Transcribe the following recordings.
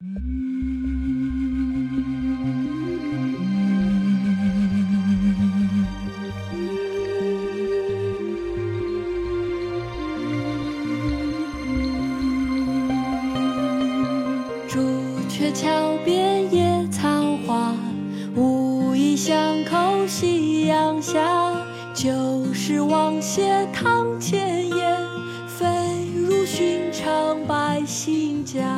朱雀桥边野草花，无意巷口夕阳下。旧时王谢堂前燕，飞入寻常百姓家。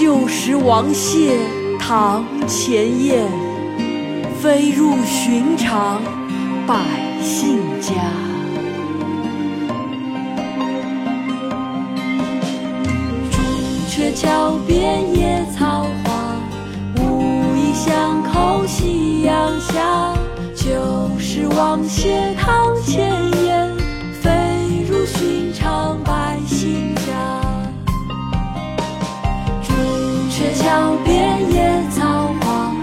旧时王谢堂前燕，飞入寻常百姓家。朱雀桥边野草花，乌衣巷口夕阳下。旧时王谢堂前桥边野草黄，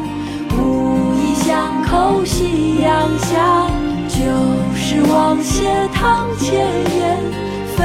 乌衣巷口夕阳下。旧时王谢堂前燕。飞